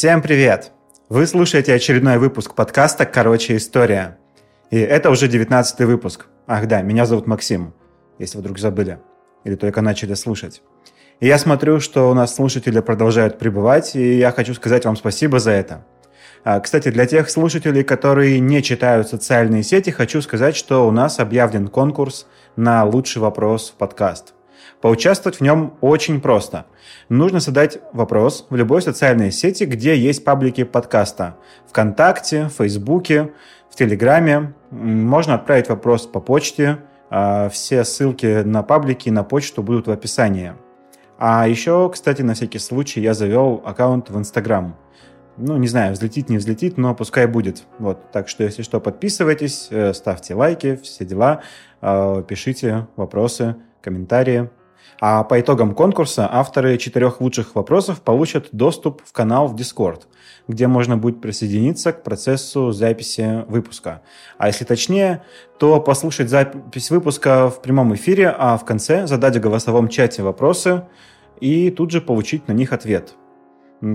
Всем привет! Вы слушаете очередной выпуск подкаста «Короче, история». И это уже 19 выпуск. Ах да, меня зовут Максим, если вдруг забыли или только начали слушать. И я смотрю, что у нас слушатели продолжают пребывать, и я хочу сказать вам спасибо за это. А, кстати, для тех слушателей, которые не читают социальные сети, хочу сказать, что у нас объявлен конкурс на лучший вопрос в подкаст – Поучаствовать в нем очень просто. Нужно задать вопрос в любой социальной сети, где есть паблики подкаста. Вконтакте, Фейсбуке, в Телеграме. Можно отправить вопрос по почте. А, все ссылки на паблики и на почту будут в описании. А еще, кстати, на всякий случай я завел аккаунт в Инстаграм. Ну, не знаю, взлетит, не взлетит, но пускай будет. Вот, так что, если что, подписывайтесь, э, ставьте лайки, все дела, а, пишите вопросы, комментарии. А по итогам конкурса авторы четырех лучших вопросов получат доступ в канал в Discord, где можно будет присоединиться к процессу записи выпуска. А если точнее, то послушать запись выпуска в прямом эфире, а в конце задать в голосовом чате вопросы и тут же получить на них ответ.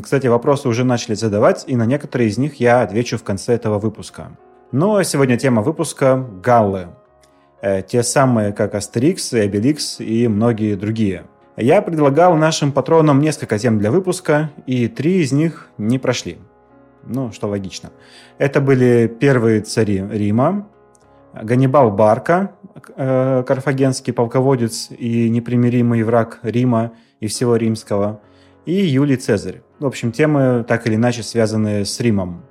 Кстати, вопросы уже начали задавать, и на некоторые из них я отвечу в конце этого выпуска. Ну а сегодня тема выпуска – галлы – те самые, как Астерикс, Обеликс и многие другие. Я предлагал нашим патронам несколько тем для выпуска, и три из них не прошли. Ну, что логично. Это были первые цари Рима, Ганнибал Барка, э, карфагенский полководец и непримиримый враг Рима и всего римского, и Юлий Цезарь. В общем, темы так или иначе связанные с Римом.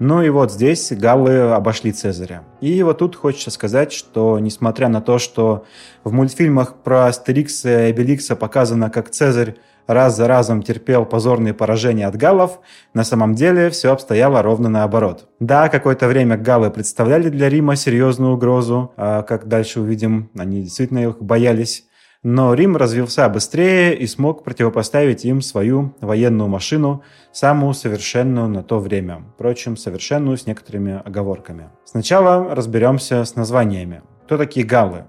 Ну и вот здесь галлы обошли Цезаря. И вот тут хочется сказать, что несмотря на то, что в мультфильмах про Астерикса и Обеликса показано, как Цезарь раз за разом терпел позорные поражения от галлов, на самом деле все обстояло ровно наоборот. Да, какое-то время галлы представляли для Рима серьезную угрозу, а как дальше увидим, они действительно их боялись. Но Рим развился быстрее и смог противопоставить им свою военную машину, самую совершенную на то время. Впрочем, совершенную с некоторыми оговорками. Сначала разберемся с названиями. Кто такие галлы?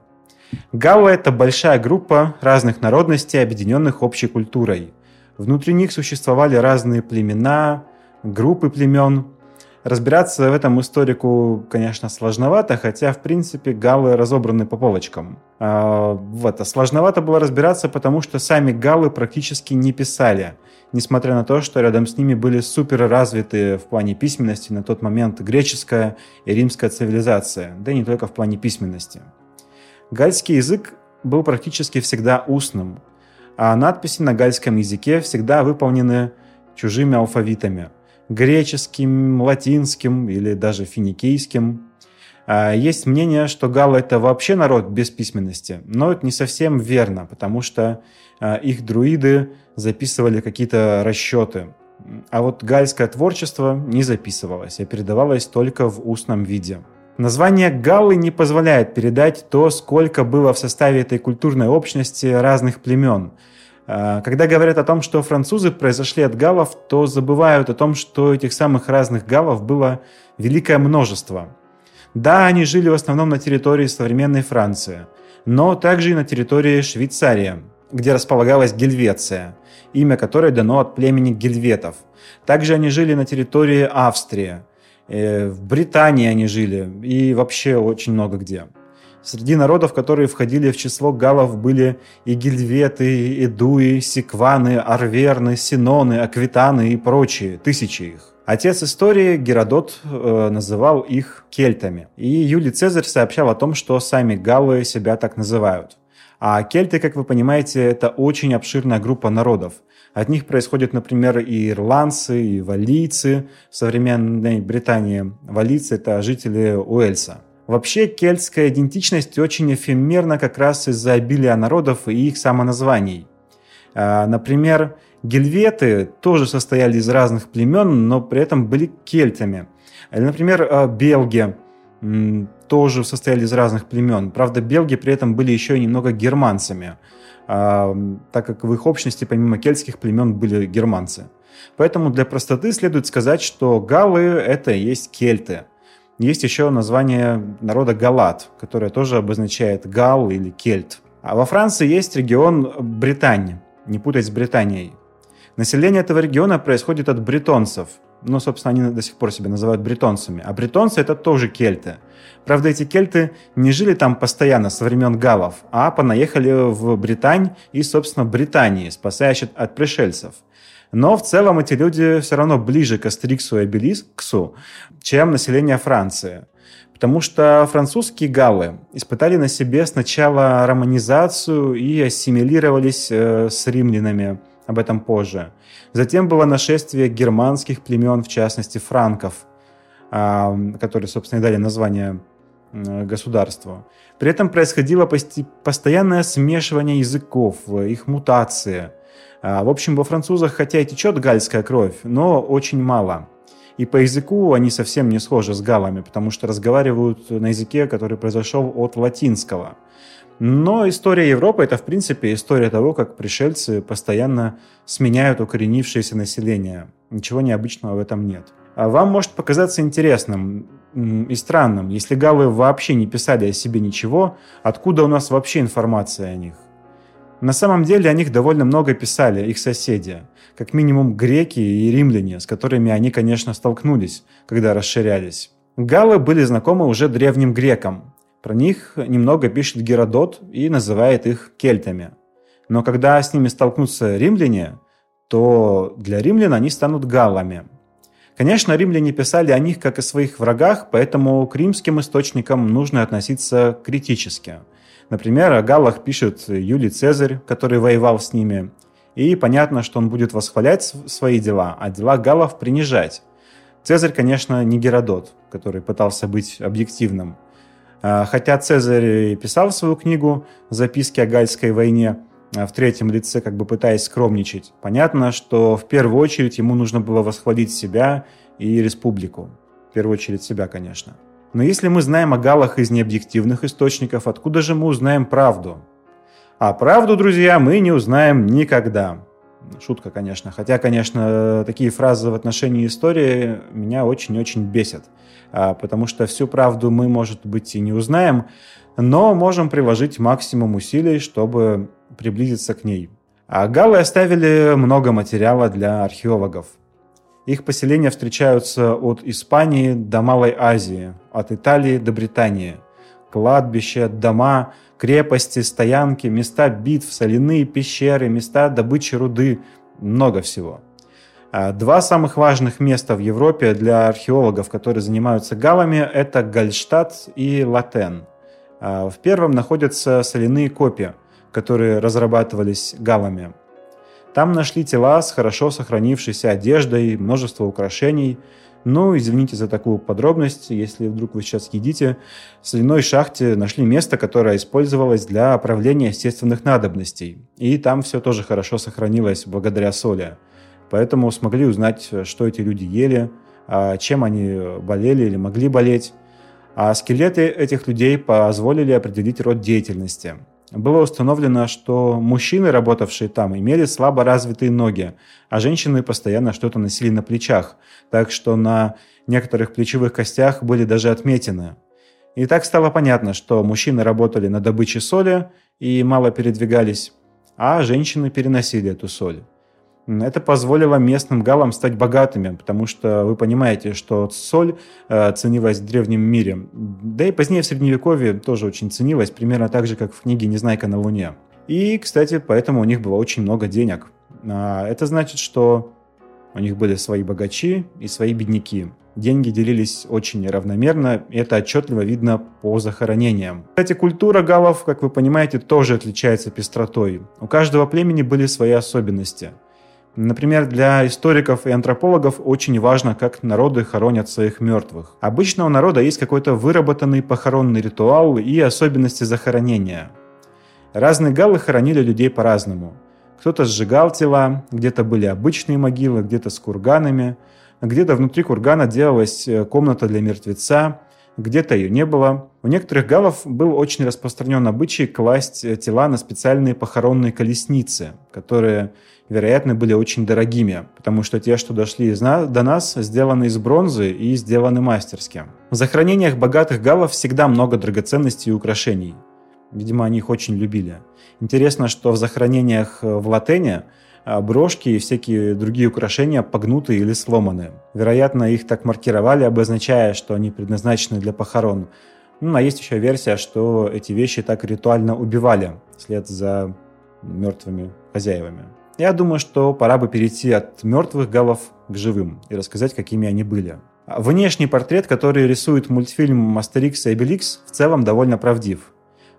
Галлы – это большая группа разных народностей, объединенных общей культурой. Внутри них существовали разные племена, группы племен, Разбираться в этом историку, конечно, сложновато, хотя, в принципе, галлы разобраны по полочкам. А, вот, а сложновато было разбираться, потому что сами галлы практически не писали, несмотря на то, что рядом с ними были супер развитые в плане письменности на тот момент греческая и римская цивилизация, да и не только в плане письменности. Гальский язык был практически всегда устным, а надписи на гальском языке всегда выполнены чужими алфавитами – греческим, латинским или даже финикийским. А, есть мнение, что галлы это вообще народ без письменности, но это не совсем верно, потому что а, их друиды записывали какие-то расчеты. А вот гальское творчество не записывалось, а передавалось только в устном виде. Название Галлы не позволяет передать то, сколько было в составе этой культурной общности разных племен – когда говорят о том, что французы произошли от галлов, то забывают о том, что этих самых разных галлов было великое множество. Да, они жили в основном на территории современной Франции, но также и на территории Швейцарии, где располагалась Гельвеция, имя которой дано от племени гельветов. Также они жили на территории Австрии, э, в Британии они жили и вообще очень много где. Среди народов, которые входили в число галлов, были и гильветы, дуи, сикваны, арверны, синоны, аквитаны и прочие, тысячи их. Отец истории Геродот э, называл их кельтами. И Юлий Цезарь сообщал о том, что сами галлы себя так называют. А кельты, как вы понимаете, это очень обширная группа народов. От них происходят, например, и ирландцы, и валийцы в современной Британии. Валийцы – это жители Уэльса. Вообще, кельтская идентичность очень эфемерна как раз из-за обилия народов и их самоназваний. А, например, гельветы тоже состояли из разных племен, но при этом были кельтами. Или, например, а, белги тоже состояли из разных племен. Правда, белги при этом были еще и немного германцами, а, так как в их общности помимо кельтских племен были германцы. Поэтому для простоты следует сказать, что галлы – это и есть кельты – есть еще название народа Галат, которое тоже обозначает Гал или Кельт. А во Франции есть регион Британия, не путать с Британией. Население этого региона происходит от бретонцев. Ну, собственно, они до сих пор себя называют бретонцами. А бретонцы – это тоже кельты. Правда, эти кельты не жили там постоянно со времен галлов, а понаехали в Британь и, собственно, Британии, спасаясь от пришельцев. Но в целом эти люди все равно ближе к Астериксу и Обелисксу, чем население Франции. Потому что французские галлы испытали на себе сначала романизацию и ассимилировались э, с римлянами, об этом позже. Затем было нашествие германских племен, в частности франков, э, которые, собственно, и дали название государству. При этом происходило постоянное смешивание языков, их мутация. В общем, во французах хотя и течет гальская кровь, но очень мало. И по языку они совсем не схожи с галами, потому что разговаривают на языке, который произошел от латинского. Но история Европы – это, в принципе, история того, как пришельцы постоянно сменяют укоренившееся население. Ничего необычного в этом нет. А вам может показаться интересным и странным, если галлы вообще не писали о себе ничего, откуда у нас вообще информация о них? На самом деле о них довольно много писали их соседи, как минимум греки и римляне, с которыми они, конечно, столкнулись, когда расширялись. Галлы были знакомы уже древним грекам. Про них немного пишет Геродот и называет их кельтами. Но когда с ними столкнутся римляне, то для римлян они станут галлами. Конечно, римляне писали о них как о своих врагах, поэтому к римским источникам нужно относиться критически – Например, о галлах пишет Юлий Цезарь, который воевал с ними. И понятно, что он будет восхвалять свои дела, а дела галлов принижать. Цезарь, конечно, не Геродот, который пытался быть объективным. А, хотя Цезарь писал свою книгу «Записки о Гальской войне», а, в третьем лице, как бы пытаясь скромничать. Понятно, что в первую очередь ему нужно было восхвалить себя и республику. В первую очередь себя, конечно. Но если мы знаем о галах из необъективных источников, откуда же мы узнаем правду? А правду, друзья, мы не узнаем никогда. Шутка, конечно. Хотя, конечно, такие фразы в отношении истории меня очень-очень бесят. А, потому что всю правду мы, может быть, и не узнаем, но можем приложить максимум усилий, чтобы приблизиться к ней. А галы оставили много материала для археологов – их поселения встречаются от Испании до Малой Азии, от Италии до Британии. Кладбища, дома, крепости, стоянки, места битв, соляные пещеры, места добычи руды, много всего. А два самых важных места в Европе для археологов, которые занимаются галами, это Гальштадт и Латен. А в первом находятся соляные копии, которые разрабатывались галами. Там нашли тела с хорошо сохранившейся одеждой, множество украшений. Ну, извините за такую подробность, если вдруг вы сейчас едите. В соляной шахте нашли место, которое использовалось для оправления естественных надобностей. И там все тоже хорошо сохранилось благодаря соли. Поэтому смогли узнать, что эти люди ели, а чем они болели или могли болеть. А скелеты этих людей позволили определить род деятельности – было установлено, что мужчины, работавшие там, имели слабо развитые ноги, а женщины постоянно что-то носили на плечах, так что на некоторых плечевых костях были даже отметины. И так стало понятно, что мужчины работали на добыче соли и мало передвигались, а женщины переносили эту соль. Это позволило местным галам стать богатыми, потому что вы понимаете, что соль э, ценилась в древнем мире. Да и позднее в Средневековье тоже очень ценилась, примерно так же, как в книге «Незнайка на Луне». И, кстати, поэтому у них было очень много денег. А это значит, что у них были свои богачи и свои бедняки. Деньги делились очень неравномерно, и это отчетливо видно по захоронениям. Кстати, культура галов, как вы понимаете, тоже отличается пестротой. У каждого племени были свои особенности – Например, для историков и антропологов очень важно, как народы хоронят своих мертвых. Обычно у народа есть какой-то выработанный похоронный ритуал и особенности захоронения. Разные галлы хоронили людей по-разному. Кто-то сжигал тела, где-то были обычные могилы, где-то с курганами, где-то внутри кургана делалась э, комната для мертвеца, где-то ее не было. У некоторых галов был очень распространен обычай класть э, тела на специальные похоронные колесницы, которые вероятно, были очень дорогими, потому что те, что дошли до нас, сделаны из бронзы и сделаны мастерски. В захоронениях богатых галлов всегда много драгоценностей и украшений. Видимо, они их очень любили. Интересно, что в захоронениях в Латене а брошки и всякие другие украшения погнуты или сломаны. Вероятно, их так маркировали, обозначая, что они предназначены для похорон. Ну, а есть еще версия, что эти вещи так ритуально убивали вслед за мертвыми хозяевами. Я думаю, что пора бы перейти от мертвых галов к живым и рассказать, какими они были. Внешний портрет, который рисует мультфильм «Астерикс и Обеликс», в целом довольно правдив.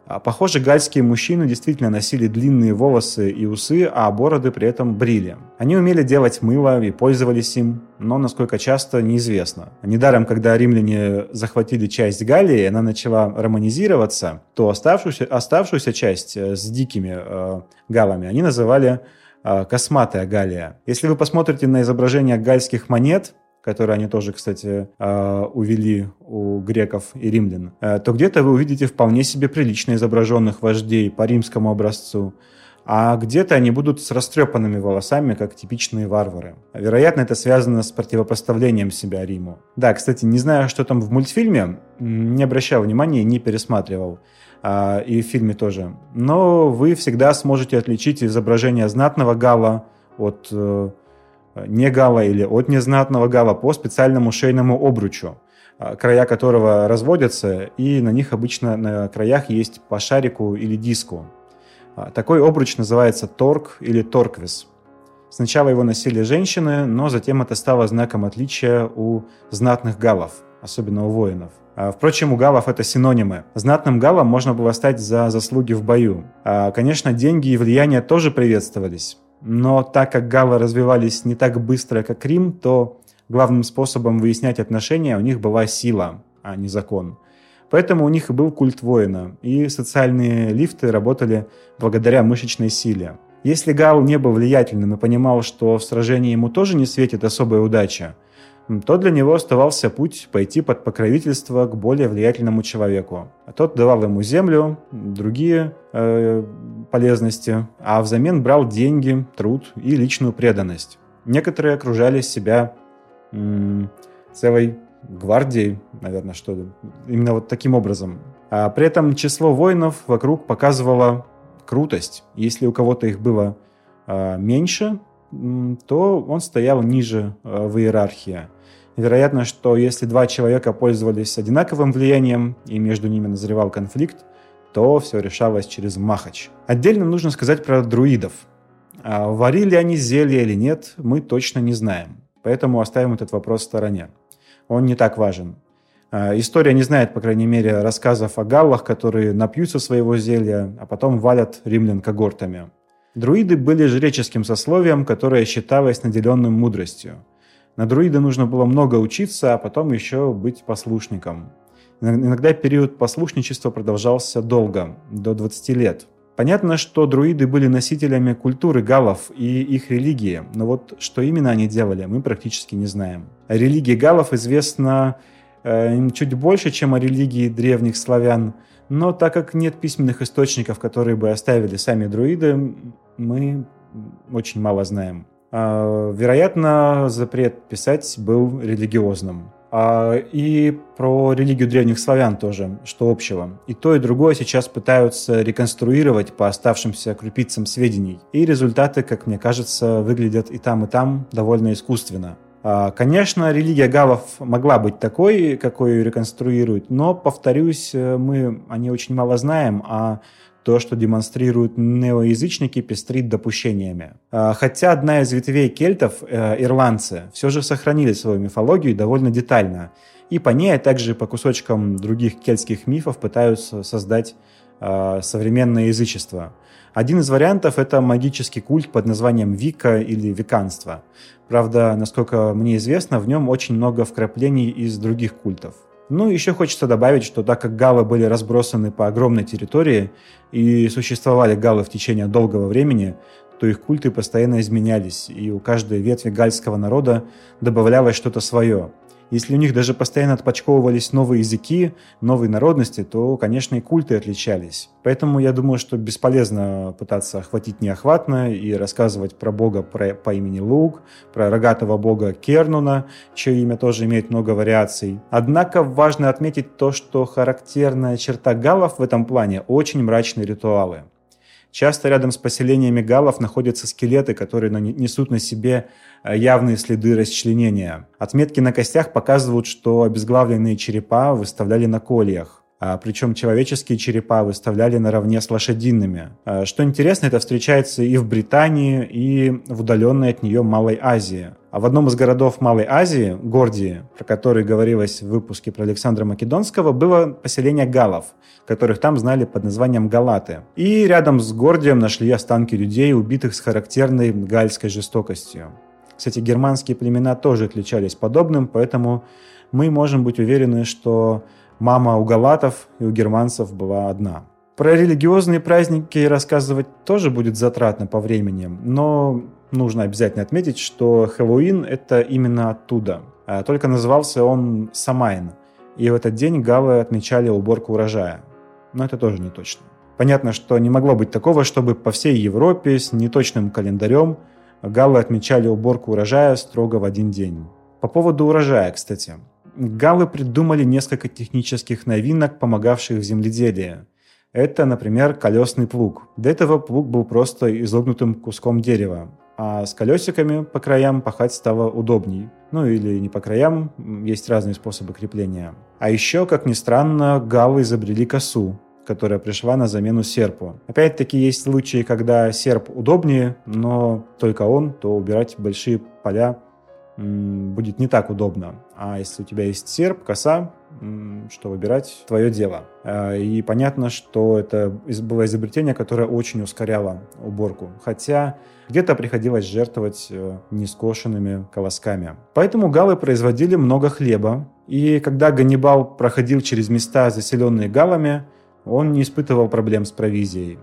А, похоже, гальские мужчины действительно носили длинные волосы и усы, а бороды при этом брили. Они умели делать мыло и пользовались им, но насколько часто, неизвестно. Недаром, когда римляне захватили часть Галлии, она начала романизироваться, то оставшуюся, оставшуюся часть э, с дикими э, галами они называли косматая Галия. Если вы посмотрите на изображение гальских монет, которые они тоже, кстати, а, увели у греков и римлян, э, то где-то вы увидите вполне себе прилично изображенных вождей по римскому образцу, а где-то они будут с растрепанными волосами, как типичные варвары. Вероятно, это связано с противопоставлением себя Риму. Да, кстати, не знаю, что там в мультфильме, не обращал внимания, не пересматривал. А, и в фильме тоже. Но вы всегда сможете отличить изображение знатного гала от э, не гала или от незнатного гала по специальному шейному обручу, а, края которого разводятся, и на них обычно на краях есть по шарику или диску. А, такой обруч называется торг или торквис. Сначала его носили женщины, но затем это стало знаком отличия у знатных галов, особенно у воинов. А, впрочем, у галов это синонимы. Знатным галом можно было стать за заслуги в бою. Конечно, деньги и влияние тоже приветствовались. Но так как галы развивались не так быстро, как Рим, то главным способом выяснять отношения у них была сила, а не закон. Поэтому у них и был культ воина, и социальные лифты работали благодаря мышечной силе. Если Гал не был влиятельным и понимал, что в сражении ему тоже не светит особая удача, то для него оставался путь пойти под покровительство к более влиятельному человеку. Тот давал ему землю, другие э, полезности, а взамен брал деньги, труд и личную преданность. Некоторые окружали себя м- целой гвардией, наверное, что ли. Именно вот таким образом. А при этом число воинов вокруг показывало крутость. Если у кого-то их было э, меньше, то он стоял ниже э, в иерархии. Вероятно, что если два человека пользовались одинаковым влиянием и между ними назревал конфликт, то все решалось через махач. Отдельно нужно сказать про друидов. А варили они зелье или нет, мы точно не знаем. Поэтому оставим этот вопрос в стороне. Он не так важен. А, история не знает, по крайней мере, рассказов о галлах, которые напьются своего зелья, а потом валят римлян когортами. Друиды были жреческим сословием, которое считалось наделенным мудростью. На друида нужно было много учиться, а потом еще быть послушником. Иногда период послушничества продолжался долго, до 20 лет. Понятно, что друиды были носителями культуры галлов и их религии, но вот что именно они делали, мы практически не знаем. О религии галлов известно э, чуть больше, чем о религии древних славян, но так как нет письменных источников, которые бы оставили сами друиды, мы очень мало знаем. А, вероятно, запрет писать был религиозным. А, и про религию древних славян тоже, что общего. И то, и другое сейчас пытаются реконструировать по оставшимся крупицам сведений. И результаты, как мне кажется, выглядят и там, и там довольно искусственно. А, конечно, религия галов могла быть такой, какой ее реконструируют, но, повторюсь, мы о ней очень мало знаем, а то, что демонстрируют неоязычники, пестрит допущениями. А, хотя одна из ветвей кельтов, э, ирландцы, все же сохранили свою мифологию довольно детально. И по ней, а также по кусочкам других кельтских мифов пытаются создать а, современное язычество. Один из вариантов – это магический культ под названием Вика или Виканство. Правда, насколько мне известно, в нем очень много вкраплений из других культов – ну, еще хочется добавить, что так как галы были разбросаны по огромной территории и существовали галы в течение долгого времени, то их культы постоянно изменялись, и у каждой ветви гальского народа добавлялось что-то свое – если у них даже постоянно отпочковывались новые языки, новые народности, то, конечно, и культы отличались. Поэтому я думаю, что бесполезно пытаться охватить неохватно и рассказывать про бога про, по имени Лук, про рогатого бога Кернуна, чье имя тоже имеет много вариаций. Однако важно отметить то, что характерная черта галлов в этом плане – очень мрачные ритуалы. Часто рядом с поселениями галлов находятся скелеты, которые несут на себе э, явные следы расчленения. Отметки на костях показывают, что обезглавленные черепа выставляли на кольях. А, причем человеческие черепа выставляли наравне с лошадиными. А, что интересно, это встречается и в Британии, и в удаленной от нее Малой Азии. А в одном из городов Малой Азии, Гордии, про который говорилось в выпуске про Александра Македонского, было поселение галов, которых там знали под названием Галаты. И рядом с Гордием нашли останки людей, убитых с характерной гальской жестокостью. Кстати, германские племена тоже отличались подобным, поэтому мы можем быть уверены, что мама у галатов и у германцев была одна. Про религиозные праздники рассказывать тоже будет затратно по времени, но нужно обязательно отметить, что Хэллоуин — это именно оттуда. А только назывался он Самайн, и в этот день гавы отмечали уборку урожая. Но это тоже не точно. Понятно, что не могло быть такого, чтобы по всей Европе с неточным календарем гавы отмечали уборку урожая строго в один день. По поводу урожая, кстати. Галлы придумали несколько технических новинок, помогавших в земледелии. Это, например, колесный плуг. До этого плуг был просто изогнутым куском дерева, а с колесиками по краям пахать стало удобней. Ну или не по краям, есть разные способы крепления. А еще, как ни странно, галлы изобрели косу, которая пришла на замену серпу. Опять-таки есть случаи, когда серп удобнее, но только он, то убирать большие поля будет не так удобно. А если у тебя есть серп, коса, что выбирать, твое дело. А, и понятно, что это было изобретение, которое очень ускоряло уборку. Хотя где-то приходилось жертвовать э, нескошенными колосками. Поэтому галлы производили много хлеба. И когда Ганнибал проходил через места, заселенные галлами, он не испытывал проблем с провизией.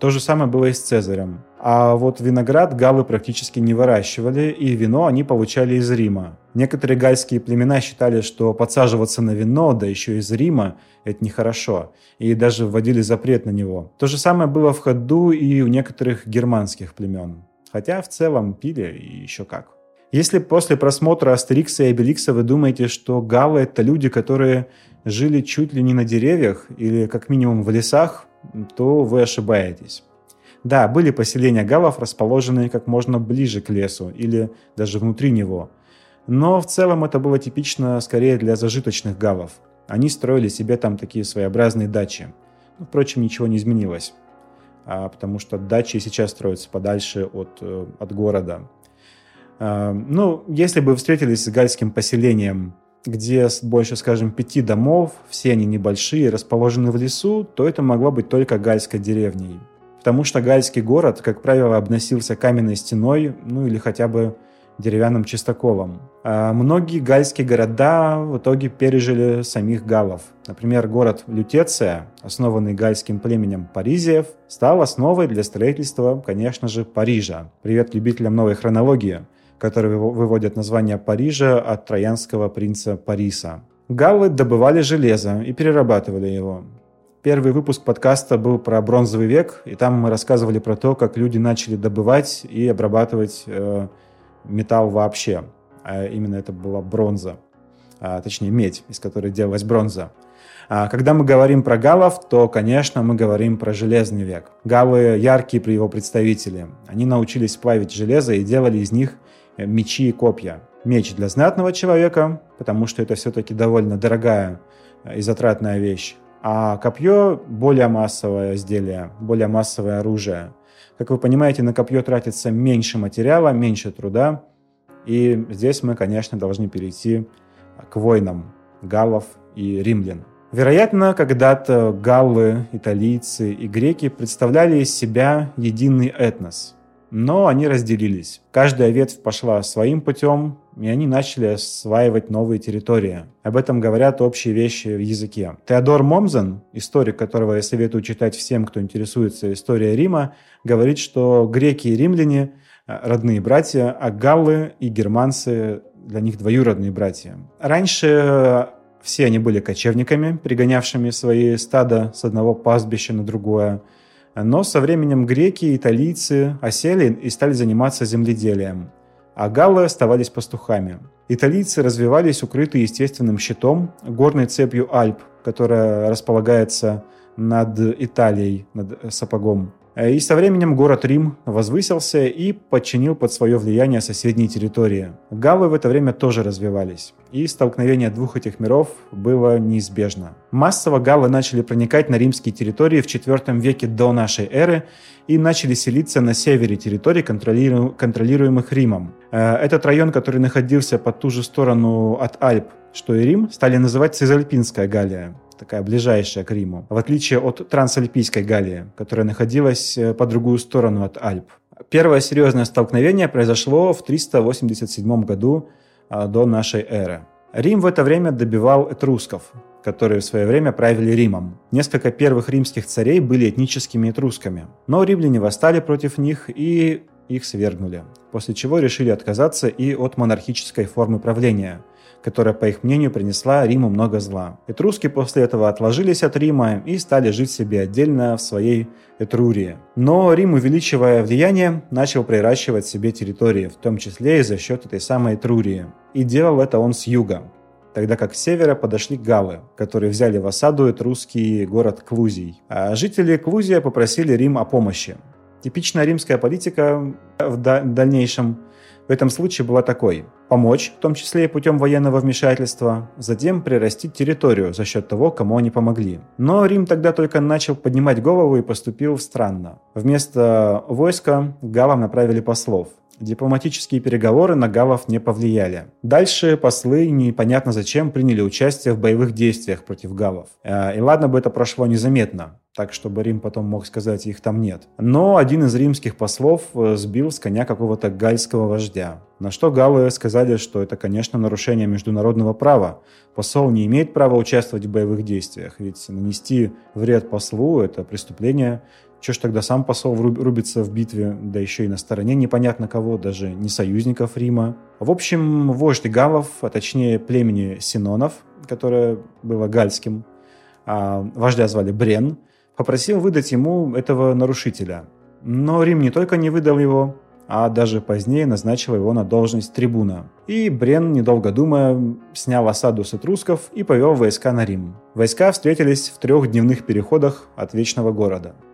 То же самое было и с Цезарем. А вот виноград галлы практически не выращивали, и вино они получали из Рима. Некоторые гальские племена считали, что подсаживаться на вино, да еще из Рима, это нехорошо, и даже вводили запрет на него. То же самое было в ходу и у некоторых германских племен. Хотя в целом пили и еще как. Если после просмотра Астерикса и Обеликса вы думаете, что галлы — это люди, которые жили чуть ли не на деревьях или как минимум в лесах, то вы ошибаетесь. Да, были поселения галов, расположенные как можно ближе к лесу или даже внутри него. Но в целом это было типично скорее для зажиточных галов. Они строили себе там такие своеобразные дачи. Ну, впрочем, ничего не изменилось, а, потому что дачи сейчас строятся подальше от, э, от города. А, ну, если бы встретились с гальским поселением где больше, скажем, пяти домов, все они небольшие, расположены в лесу, то это могло быть только гальской деревней. Потому что гальский город, как правило, обносился каменной стеной, ну или хотя бы деревянным чистоколом. А многие гальские города в итоге пережили самих галлов. Например, город Лютеция, основанный гальским племенем Паризиев, стал основой для строительства, конечно же, Парижа. Привет любителям новой хронологии которые выводят название Парижа от троянского принца Париса. Галлы добывали железо и перерабатывали его. Первый выпуск подкаста был про бронзовый век, и там мы рассказывали про то, как люди начали добывать и обрабатывать э, металл вообще. А именно это была бронза, а, точнее медь, из которой делалась бронза. А когда мы говорим про галлов, то, конечно, мы говорим про железный век. Галлы яркие при его представители. Они научились плавить железо и делали из них Э, мечи и копья. Меч для знатного человека, потому что это все-таки довольно дорогая э, и затратная вещь. А копье – более массовое изделие, более массовое оружие. Как вы понимаете, на копье тратится меньше материала, меньше труда. И здесь мы, конечно, должны перейти к войнам галлов и римлян. Вероятно, когда-то галлы, италийцы и греки представляли из себя единый этнос – но они разделились. Каждая ветвь пошла своим путем, и они начали осваивать новые территории. Об этом говорят общие вещи в языке. Теодор Момзен, историк, которого я советую читать всем, кто интересуется историей Рима, говорит, что греки и римляне э, – родные братья, а галлы и германцы для них двоюродные братья. Раньше э, все они были кочевниками, пригонявшими свои стада с одного пастбища на другое. Но со временем греки и италийцы осели и стали заниматься земледелием, а галлы оставались пастухами. Италийцы развивались укрытые естественным щитом, горной цепью Альп, которая располагается над Италией, над сапогом. Э, и со временем город Рим возвысился и подчинил под свое влияние соседние территории. Галлы в это время тоже развивались, и столкновение двух этих миров было неизбежно. Массово галлы начали проникать на римские территории в IV веке до нашей эры и начали селиться на севере территорий, контролируемых Римом. Э, этот район, который находился по ту же сторону от Альп, что и Рим, стали называть Цизальпинская Галлия такая ближайшая к Риму, в отличие от Трансальпийской Галлии, которая находилась э, по другую сторону от Альп. Первое серьезное столкновение произошло в 387 году а, до нашей эры. Рим в это время добивал этрусков, которые в свое время правили Римом. Несколько первых римских царей были этническими этрусками, но римляне восстали против них и их свергнули, после чего решили отказаться и от монархической формы правления – которая, по их мнению, принесла Риму много зла. Этруски после этого отложились от Рима и стали жить себе отдельно в своей Этрурии. Но Рим, увеличивая влияние, начал приращивать себе территории, в том числе и за счет этой самой Этрурии. И делал это он с юга, тогда как с севера подошли галлы, которые взяли в осаду этрусский город Клузий. А жители Клузия попросили Рим о помощи. Типичная римская политика в дальнейшем в этом случае была такой – помочь, в том числе и путем военного вмешательства, затем прирастить территорию за счет того, кому они помогли. Но Рим тогда только начал поднимать голову и поступил странно. Вместо войска галам направили послов – Дипломатические переговоры на галов не повлияли. Дальше послы непонятно зачем приняли участие в боевых действиях против галов. Э, и ладно бы это прошло незаметно, так чтобы Рим потом мог сказать, их там нет. Но один из римских послов э, сбил с коня какого-то гальского вождя. На что галлы сказали, что это, конечно, нарушение международного права. Посол не имеет права участвовать в боевых действиях, ведь нанести вред послу – это преступление Чего ж тогда сам посол рубится в битве, да еще и на стороне непонятно кого, даже не союзников Рима. В общем, вождь галлов, а точнее племени Синонов, которое было гальским, а вождя звали Брен, попросил выдать ему этого нарушителя. Но Рим не только не выдал его, а даже позднее назначил его на должность трибуна. И Брен, недолго думая, снял осаду с этрусков и повел войска на Рим. Войска встретились в трехдневных переходах от Вечного города –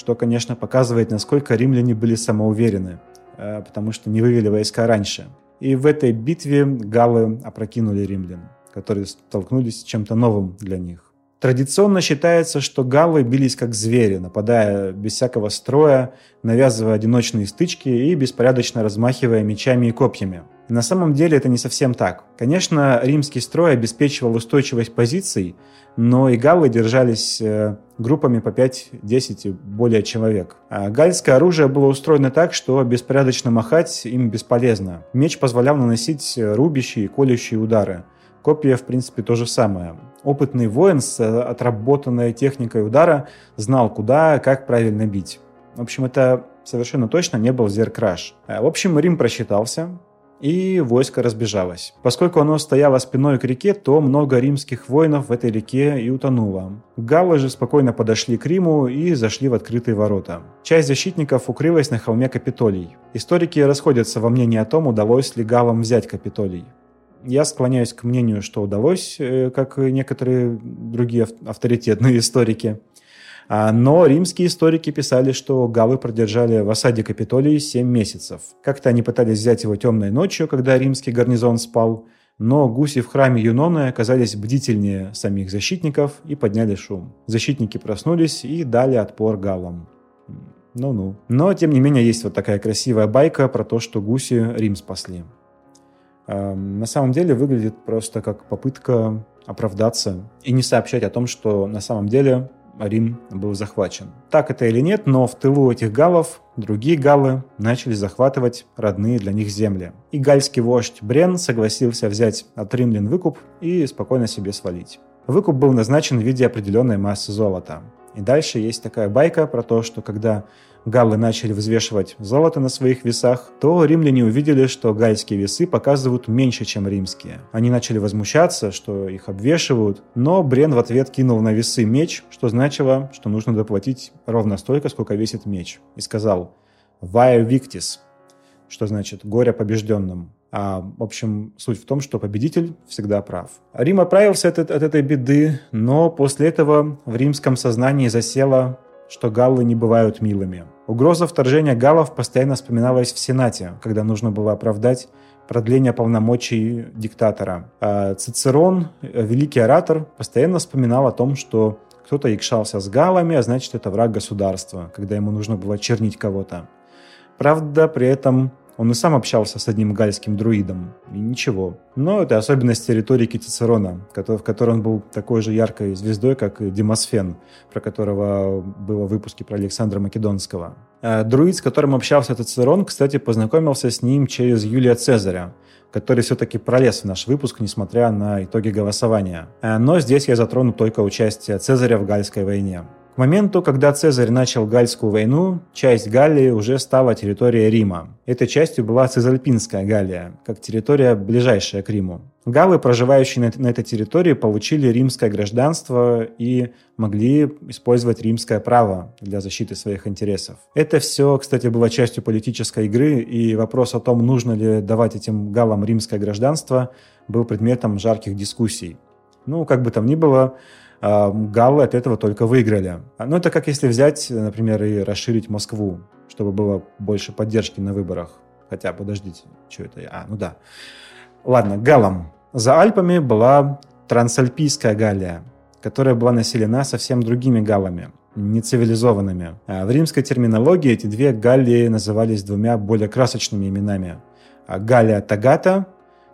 что, конечно, показывает, насколько римляне были самоуверены, э, потому что не вывели войска раньше. И в этой битве галлы опрокинули римлян, которые столкнулись с чем-то новым для них. Традиционно считается, что галлы бились как звери, нападая без всякого строя, навязывая одиночные стычки и беспорядочно размахивая мечами и копьями. на самом деле это не совсем так. Конечно, римский строй обеспечивал устойчивость позиций, но и галлы держались э, группами по 5-10 и более человек. А гальское оружие было устроено так, что беспорядочно махать им бесполезно. Меч позволял наносить рубящие и колющие удары. Копия, в принципе, то же самое. Опытный воин с э, отработанной техникой удара знал, куда, как правильно бить. В общем, это совершенно точно не был зеркраш. Э, в общем, Рим просчитался, и войско разбежалось. Поскольку оно стояло спиной к реке, то много римских воинов в этой реке и утонуло. Галлы же спокойно подошли к Риму и зашли в открытые ворота. Часть защитников укрылась на холме Капитолий. Историки расходятся во мнении о том, удалось ли галлам взять Капитолий. Я склоняюсь к мнению, что удалось, э, как и некоторые другие авторитетные историки. А, но римские историки писали, что гавы продержали в осаде Капитолии 7 месяцев. Как-то они пытались взять его темной ночью, когда римский гарнизон спал, но гуси в храме Юноны оказались бдительнее самих защитников и подняли шум. Защитники проснулись и дали отпор галам. Ну-ну. Но, тем не менее, есть вот такая красивая байка про то, что гуси Рим спасли. На самом деле выглядит просто как попытка оправдаться и не сообщать о том, что на самом деле Рим был захвачен. Так это или нет, но в тылу этих галлов другие галлы начали захватывать родные для них земли. И гальский вождь Брен согласился взять от римлян выкуп и спокойно себе свалить. Выкуп был назначен в виде определенной массы золота. И дальше есть такая байка про то, что когда галлы начали взвешивать золото на своих весах, то римляне увидели, что гальские весы показывают меньше, чем римские. Они начали возмущаться, что их обвешивают, но Брен в ответ кинул на весы меч, что значило, что нужно доплатить ровно столько, сколько весит меч, и сказал «Vae victis», что значит «горе побежденным». А, в общем, суть в том, что победитель всегда прав. Рим оправился от, от этой беды, но после этого в римском сознании засела что галлы не бывают милыми. Угроза вторжения галлов постоянно вспоминалась в Сенате, когда нужно было оправдать продление полномочий диктатора. А Цицерон, великий оратор, постоянно вспоминал о том, что кто-то якшался с галами, а значит, это враг государства, когда ему нужно было чернить кого-то. Правда, при этом он и сам общался с одним гальским друидом, и ничего. Но это особенность риторики Цицерона, в которой он был такой же яркой звездой, как и Демосфен, про которого было в выпуске про Александра Македонского. А друид, с которым общался Цицерон, кстати, познакомился с ним через Юлия Цезаря, который все-таки пролез в наш выпуск, несмотря на итоги голосования. А, но здесь я затрону только участие Цезаря в Гальской войне. Моменту, когда Цезарь начал Гальскую войну, часть Галлии уже стала территорией Рима. Этой частью была Цезальпинская Галлия, как территория, ближайшая к Риму. Галлы, проживающие на, на этой территории, получили римское гражданство и могли использовать римское право для защиты своих интересов. Это все, кстати, было частью политической игры, и вопрос о том, нужно ли давать этим галлам римское гражданство, был предметом жарких дискуссий. Ну, как бы там ни было, а, галлы от этого только выиграли. Ну, это как если взять, например, и расширить Москву, чтобы было больше поддержки на выборах. Хотя, подождите, что это? А, ну да. Ладно, галлам. За Альпами была Трансальпийская Галлия, которая была населена совсем другими галлами, нецивилизованными. А в римской терминологии эти две Галлии назывались двумя более красочными именами. Галлия Тагата,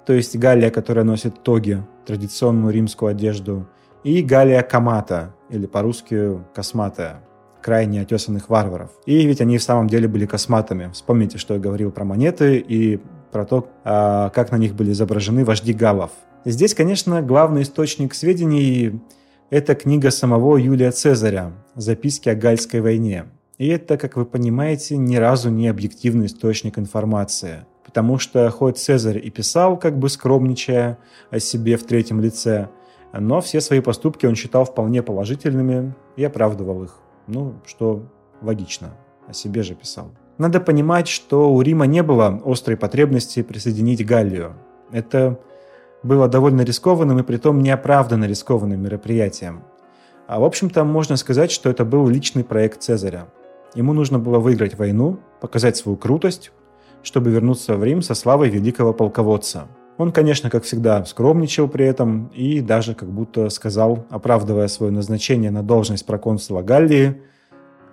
то есть Галлия, которая носит тоги, традиционную римскую одежду, и Галия Камата, или по-русски косматая, крайне отесанных варваров. И ведь они в самом деле были косматами. Вспомните, что я говорил про монеты и про то, а, как на них были изображены вожди галлов. Здесь, конечно, главный источник сведений – это книга самого Юлия Цезаря «Записки о Гальской войне». И это, как вы понимаете, ни разу не объективный источник информации. Потому что хоть Цезарь и писал, как бы скромничая о себе в третьем лице – но все свои поступки он считал вполне положительными и оправдывал их. Ну, что логично, о себе же писал. Надо понимать, что у Рима не было острой потребности присоединить Галлию. Это было довольно рискованным и притом неоправданно рискованным мероприятием. А в общем-то можно сказать, что это был личный проект Цезаря. Ему нужно было выиграть войну, показать свою крутость, чтобы вернуться в Рим со славой великого полководца – он, конечно, как всегда, скромничал при этом и даже как будто сказал, оправдывая свое назначение на должность проконсула Галлии,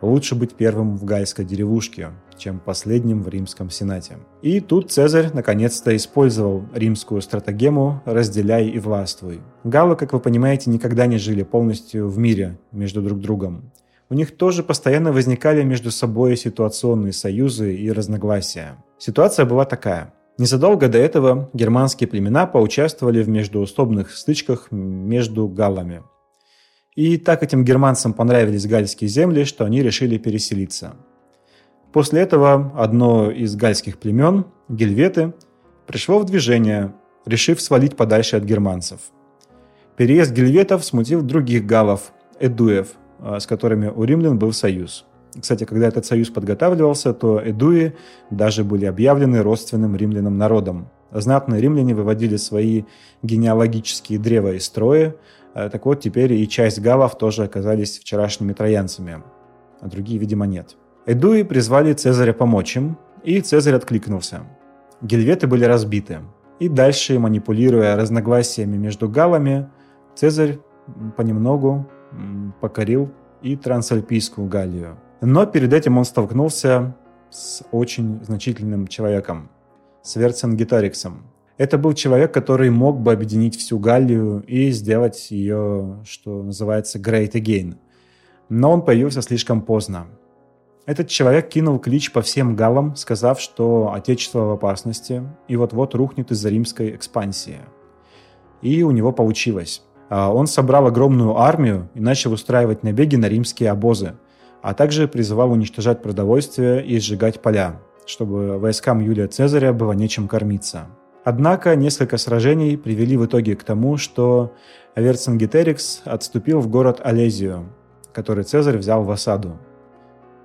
лучше быть первым в гальской деревушке, чем последним в римском сенате. И тут Цезарь наконец-то использовал римскую стратегему «разделяй и властвуй». Галлы, как вы понимаете, никогда не жили полностью в мире между друг другом. У них тоже постоянно возникали между собой ситуационные союзы и разногласия. Ситуация была такая – Незадолго до этого германские племена поучаствовали в междуусобных стычках между галлами. И так этим германцам понравились гальские земли, что они решили переселиться. После этого одно из гальских племен, гельветы, пришло в движение, решив свалить подальше от германцев. Переезд гельветов смутил других галлов, эдуев, а, с которыми у римлян был союз – кстати, когда этот союз подготавливался, то эдуи даже были объявлены родственным римлянам народом. Знатные римляне выводили свои генеалогические древа из строя, э, так вот теперь и часть галлов тоже оказались вчерашними троянцами, а другие, видимо, нет. Эдуи призвали Цезаря помочь им, и Цезарь откликнулся. Гельветы были разбиты. И дальше, манипулируя разногласиями между галлами, Цезарь понемногу покорил и Трансальпийскую Галлию. Но перед этим он столкнулся с очень значительным человеком, с Верцингеториксом. Это был человек, который мог бы объединить всю Галлию и сделать ее, что называется, great again. Но он появился слишком поздно. Этот человек кинул клич по всем галлам, сказав, что Отечество в опасности и вот-вот рухнет из-за римской экспансии. И у него получилось. А, он собрал огромную армию и начал устраивать набеги на римские обозы – а также призывал уничтожать продовольствие и сжигать поля, чтобы войскам Юлия Цезаря было нечем кормиться. Однако несколько сражений привели в итоге к тому, что Верцингеторикс отступил в город Олезию, который Цезарь взял в осаду.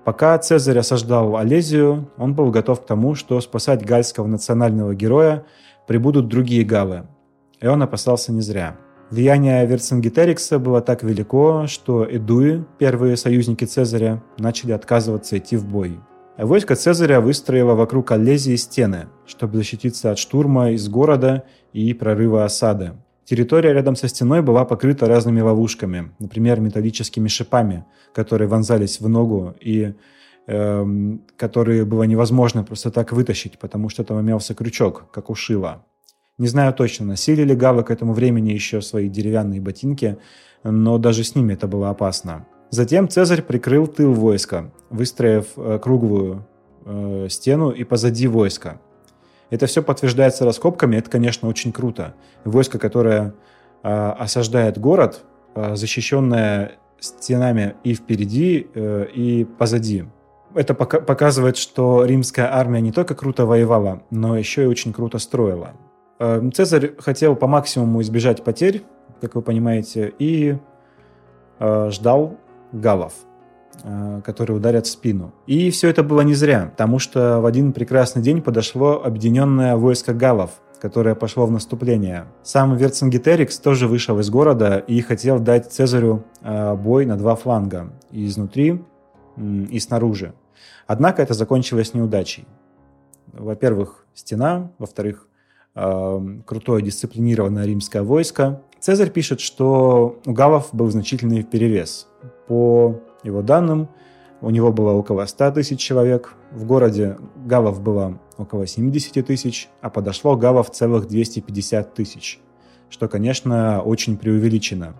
Пока Цезарь осаждал Олезию, он был готов к тому, что спасать гальского национального героя прибудут другие галы. И он опасался не зря. Влияние Верцингеторикса было так велико, что эдуи, первые союзники Цезаря, начали отказываться идти в бой. Войско Цезаря выстроило вокруг Аллезии стены, чтобы защититься от штурма из города и прорыва осады. Территория рядом со стеной была покрыта разными ловушками, например, металлическими шипами, которые вонзались в ногу и э, которые было невозможно просто так вытащить, потому что там имелся крючок, как у шила. Не знаю точно, носили ли гавы к этому времени еще свои деревянные ботинки, но даже с ними это было опасно. Затем Цезарь прикрыл тыл войска, выстроив э, круглую э, стену и позади войска. Это все подтверждается раскопками, это, конечно, очень круто. Войско, которое э, осаждает город, э, защищенное стенами и впереди, э, и позади. Это пока показывает, что римская армия не только круто воевала, но еще и очень круто строила. Э, Цезарь хотел по максимуму избежать потерь, как вы понимаете, и э, ждал галов – Э, которые ударят в спину. И все это было не зря, потому что в один прекрасный день подошло объединенное войско галов, которое пошло в наступление. Сам Верцингеторикс тоже вышел из города и хотел дать Цезарю э, бой на два фланга, изнутри, и снаружи. Однако это закончилось неудачей. Во-первых, стена, во-вторых, крутое дисциплинированное римское войско. Цезарь пишет, что у галов был значительный перевес. По его данным, у него было около 100 тысяч человек, в городе гавов было около 70 тысяч, а подошло гавов целых 250 тысяч, что, конечно, очень преувеличено.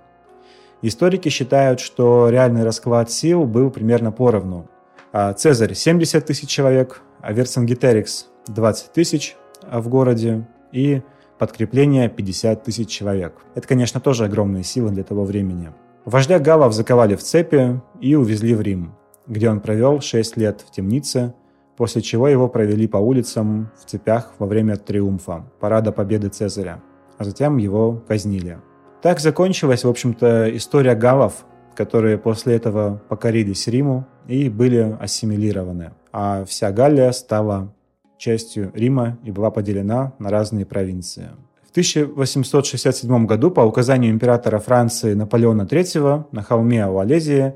Историки считают, что реальный расклад сил был примерно поровну. А Цезарь 70 тысяч человек, а Верцингеторикс 20 тысяч в городе и подкрепление 50 тысяч человек. Это, конечно, тоже огромные силы для того времени. Вождя Галов заковали в цепи и увезли в Рим, где он провел 6 лет в темнице, после чего его провели по улицам в цепях во время триумфа, парада победы Цезаря, а затем его казнили. Так закончилась, в общем-то, история галов, которые после этого покорились Риму и были ассимилированы, а вся Галлия стала частью Рима и была поделена на разные провинции. В 1867 году по указанию императора Франции Наполеона III на холме Ауалезии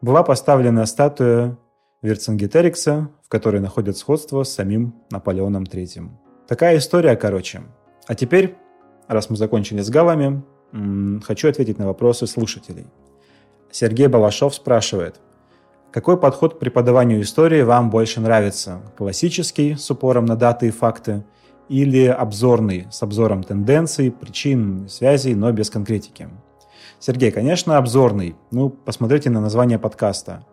была поставлена статуя Верцингеторикса, в которой находят сходство с самим Наполеоном III. Такая история, короче. А теперь, раз мы закончили с галами, хочу ответить на вопросы слушателей. Сергей Балашов спрашивает, какой подход к преподаванию истории вам больше нравится? Классический, с упором на даты и факты – или обзорный, с обзором тенденций, причин, связей, но без конкретики. Сергей, конечно, обзорный. Ну, посмотрите на название подкаста.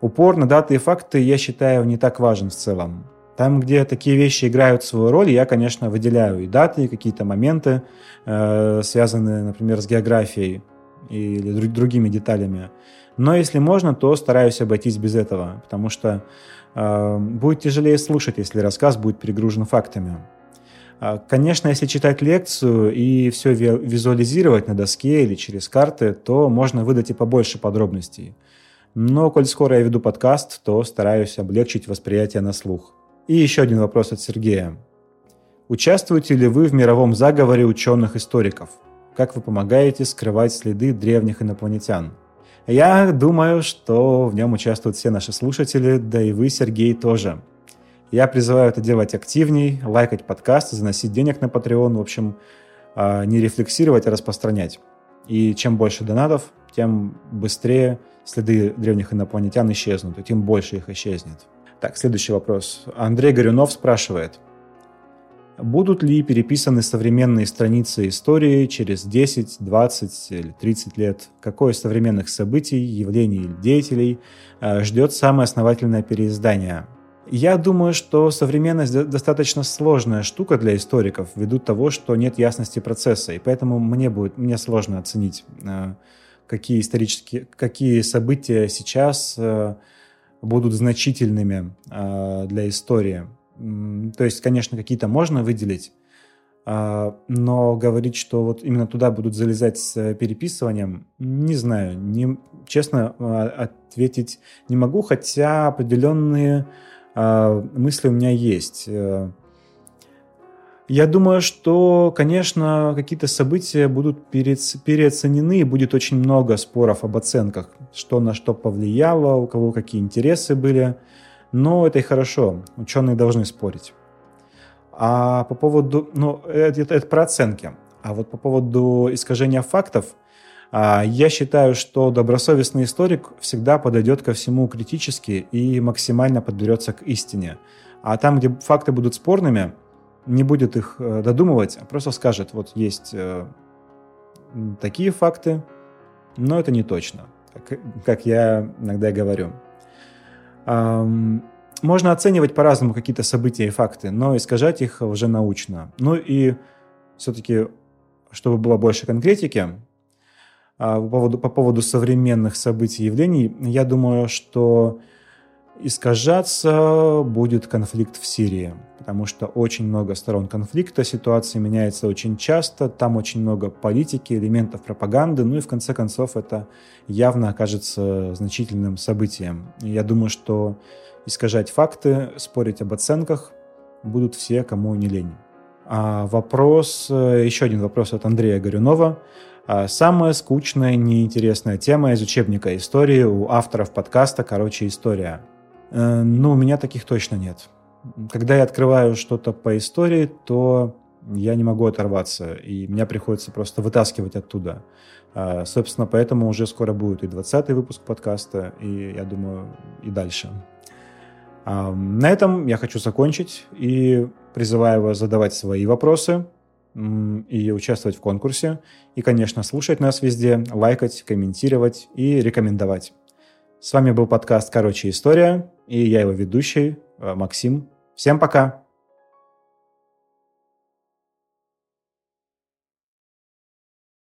Упор на даты и факты, я считаю, не так важен в целом. Там, где такие вещи играют свою роль, я, конечно, выделяю и даты, и какие-то моменты, э, связанные, например, с географией или другими деталями. Но если можно, то стараюсь обойтись без этого, потому что э, будет тяжелее слушать, если рассказ будет перегружен фактами. А, конечно, если читать лекцию и все визуализировать на доске или через карты, то можно выдать и побольше подробностей. Но, коль скоро я веду подкаст, то стараюсь облегчить восприятие на слух. И еще один вопрос от Сергея. Участвуете ли вы в мировом заговоре ученых-историков? Как вы помогаете скрывать следы древних инопланетян? Я думаю, что в нем участвуют все наши слушатели, да и вы, Сергей, тоже – я призываю это делать активней, лайкать подкасты, заносить денег на Patreon, в общем, а, не рефлексировать, а распространять. И чем больше донатов, тем быстрее следы древних инопланетян исчезнут, и тем больше их исчезнет. Так, следующий вопрос. Андрей Горюнов спрашивает. Будут ли переписаны современные страницы истории через 10, 20 или 30 лет? Какое из современных событий, явлений или деятелей а, ждет самое основательное переиздание? Я думаю, что современность достаточно сложная штука для историков, ввиду того, что нет ясности процесса, и поэтому мне будет мне сложно оценить, э, какие исторические, какие события сейчас э, будут значительными э, для истории. То есть, конечно, какие-то можно выделить, но говорить, что вот именно туда будут залезать с переписыванием, не знаю, не, честно ответить не могу, хотя определенные а, мысли у меня есть. Э, Я думаю, что, конечно, какие-то события будут переоценены, и будет очень много споров об оценках, что на что повлияло, у кого какие интересы были. Но это и хорошо, ученые должны спорить. А по поводу, ну, это, это, это про оценки. А вот по поводу искажения фактов, а, я считаю, что добросовестный историк всегда подойдет ко всему критически и максимально подберется к истине. А там, где факты будут спорными, не будет их э, додумывать, а просто скажет, вот есть э, такие факты, но это не точно, как, как я иногда говорю. Можно оценивать по-разному какие-то события и факты, но искажать их уже научно. Ну и все-таки, чтобы было больше конкретики, а, по поводу, по поводу современных событий и явлений, я думаю, что искажаться будет конфликт в Сирии, потому что очень много сторон конфликта, ситуация меняется очень часто, там очень много политики, элементов пропаганды, ну и в конце концов это явно окажется значительным событием. Я думаю, что искажать факты, спорить об оценках будут все, кому не лень. А вопрос, э, еще один вопрос от Андрея Горюнова. А самая скучная, неинтересная тема из учебника истории у авторов подкаста «Короче, история». Э, ну, у меня таких точно нет. Когда я открываю что-то по истории, то я не могу оторваться, и меня приходится просто вытаскивать оттуда. А, собственно, поэтому уже скоро будет и 20-й выпуск подкаста, и, я думаю, и дальше. А, на этом я хочу закончить и призываю вас задавать свои вопросы и участвовать в конкурсе. И, конечно, слушать нас везде, лайкать, комментировать и рекомендовать. С вами был подкаст «Короче, история» и я его ведущий э, Максим. Всем пока!